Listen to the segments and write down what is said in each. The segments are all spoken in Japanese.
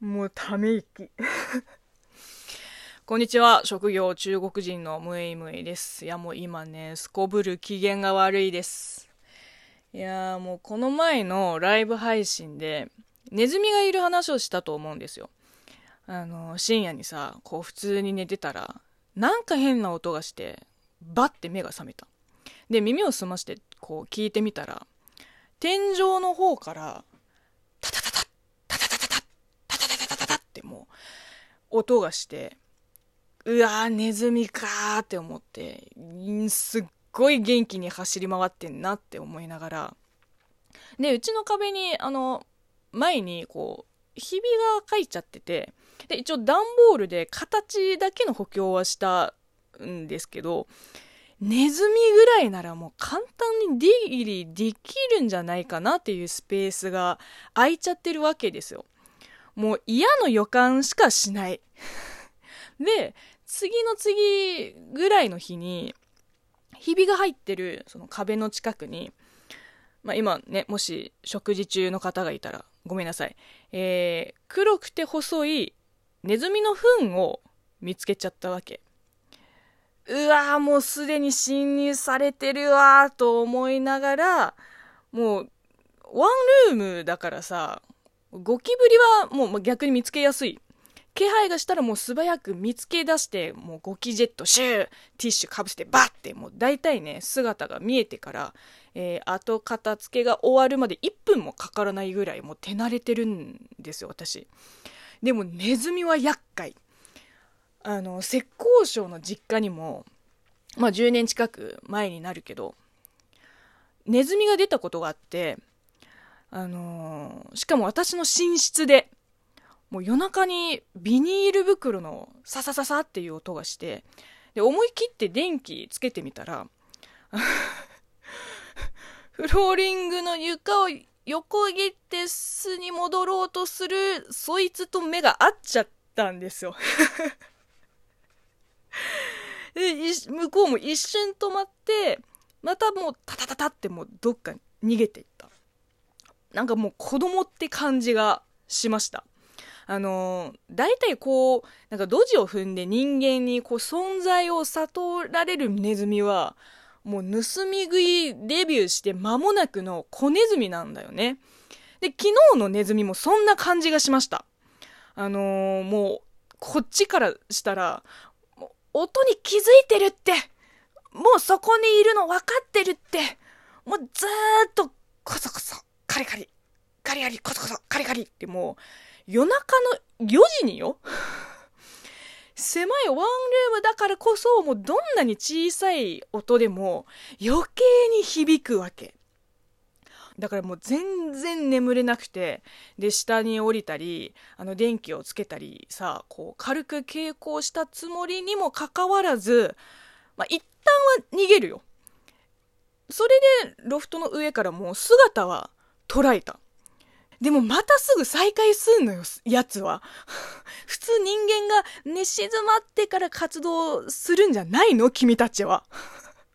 もうため息。こんにちは。職業中国人のムエイムエイです。いやもう今ねすこぶる機嫌が悪いです。いやもうこの前のライブ配信でネズミがいる話をしたと思うんですよ。あの深夜にさこう普通に寝てたらなんか変な音がしてバッて目が覚めた。で耳を澄ましてこう聞いてみたら天井の方から音がしてうわーネズミかーって思ってすっごい元気に走り回ってんなって思いながらでうちの壁にあの前にこうひびが書いちゃっててで一応段ボールで形だけの補強はしたんですけどネズミぐらいならもう簡単に出入りできるんじゃないかなっていうスペースが空いちゃってるわけですよ。もう嫌の予感しかしない。で、次の次ぐらいの日に、ひびが入ってるその壁の近くに、まあ、今ね、もし食事中の方がいたらごめんなさい。えー、黒くて細いネズミの糞を見つけちゃったわけ。うわーもうすでに侵入されてるわーと思いながら、もう、ワンルームだからさ、ゴキブリはもう逆に見つけやすい。気配がしたらもう素早く見つけ出して、もうゴキジェットシュー、ティッシュかぶしてバッて、もう大体ね、姿が見えてから、えー、後片付けが終わるまで1分もかからないぐらいもう手慣れてるんですよ、私。でもネズミは厄介。あの浙江省の実家にもまあ10年近く前になるけどネズミが出たことがあってあのー、しかも私の寝室でもう夜中にビニール袋のササササっていう音がしてで思い切って電気つけてみたら フローリングの床を横切って巣に戻ろうとするそいつと目が合っちゃったんですよ。で向こうも一瞬止まってまたもうタタタタってもうどっかに逃げていった。なんかもう子供って感じがしました。あの、大体こうなんかドジを踏んで人間にこう存在を悟られるネズミはもう盗み食いデビューして間もなくの子ネズミなんだよね。で昨日のネズミもそんな感じがしました。あのー、もうこっちからしたら音に気づいてるって、もうそこにいるの分かってるって、もうずーっとコソコソ、カリカリ、カリカリ、コソコソ、カリカリってもう夜中の4時によ。狭いワンルームだからこそもうどんなに小さい音でも余計に響くわけ。だからもう全然眠れなくて、で、下に降りたり、あの、電気をつけたりさ、こう、軽く傾向したつもりにもかかわらず、まあ、一旦は逃げるよ。それで、ロフトの上からもう姿は捉えた。でもまたすぐ再開すんのよ、やつは。普通人間が寝静まってから活動するんじゃないの君たちは。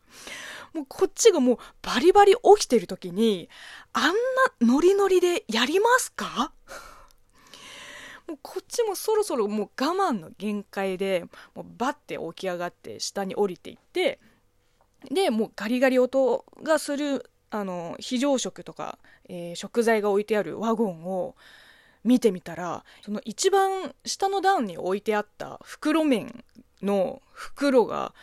もうこっちがもうバリバリ起きてる時に、あんなノリノリでやりますか？もうこっちもそろそろもう我慢の限界で、もうバッて起き上がって下に降りていって、で、もうガリガリ音がする、あの、非常食とか、えー、食材が置いてあるワゴンを見てみたら、その一番下の段に置いてあった袋麺の袋が、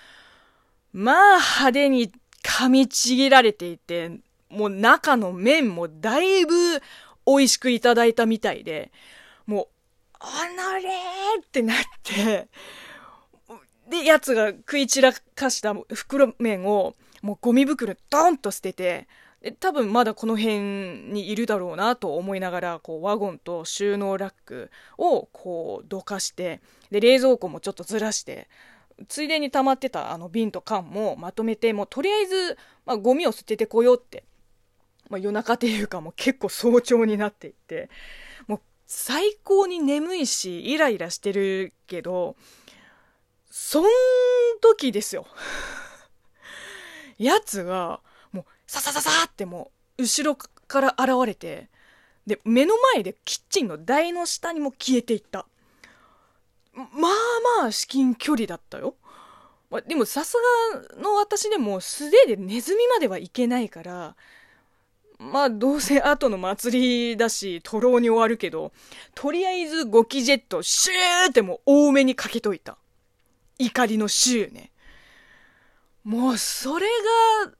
まあ派手に噛みちぎられていて、もう中の麺もだいぶ美味しくいただいたみたいで、もう、あなれってなって、で、やつが食い散らかした袋麺を、もうゴミ袋ドンと捨てて、多分まだこの辺にいるだろうなと思いながら、こう、ワゴンと収納ラックをこう、どかして、で、冷蔵庫もちょっとずらして、ついでに溜まってたあの瓶と缶もまとめて、もうとりあえず、まあ、ゴミを捨ててこようって。まあ、夜中っていうかもう結構早朝になっていって、もう最高に眠いし、イライラしてるけど、そん時ですよ。やつが、もう、ささささってもう、後ろから現れて、で目の前でキッチンの台の下にも消えていったまあまあ至近距離だったよまあでもさすがの私でも素手でネズミまではいけないからまあどうせ後の祭りだし、徒労に終わるけど、とりあえずゴキジェットシューってもう多めにかけといた。怒りのシューね。もうそれが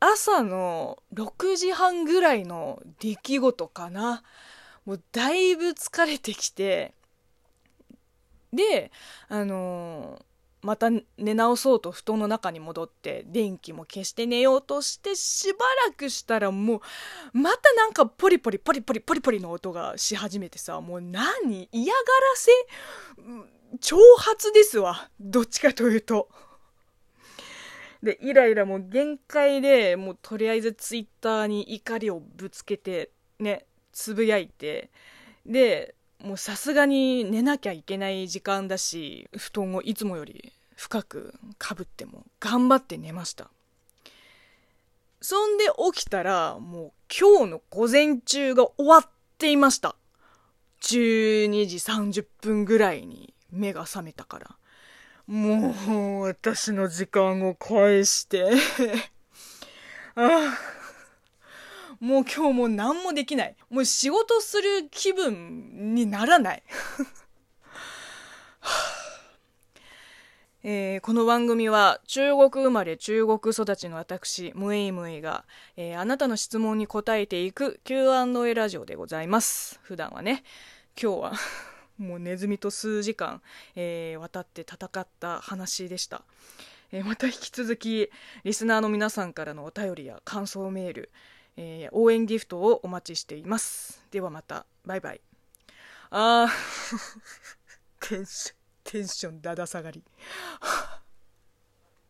朝の6時半ぐらいの出来事かな。もうだいぶ疲れてきて、で、あのーまた寝直そうと布団の中に戻って電気も消して寝ようとしてしばらくしたらもうまたなんかポリポリポリポリポリポリの音がし始めてさもう何嫌がらせ？挑発ですわどっちかというと。でイライラも限界でもうとりあえずツイッターに怒りをぶつけてねつぶやいてでもうさすがに寝なきゃいけない時間だし布団をいつもより深くかぶっても頑張って寝ました。そんで起きたらもう今日の午前中が終わっていました。12時30分ぐらいに目が覚めたから。もう私の時間を返して ああもう今日もう何もできない。もう仕事する気分にならない。えー、この番組は中国生まれ中国育ちの私ムエイムエが、えー、あなたの質問に答えていく Q&A ラジオでございます普段はね今日はもうネズミと数時間、えー、渡って戦った話でした、えまた引き続きリスナーの皆さんからのお便りや感想メールえー、応援ギフトをお待ちしています。ではまた、バイバイ。あー テンション、テンションだだ下がり。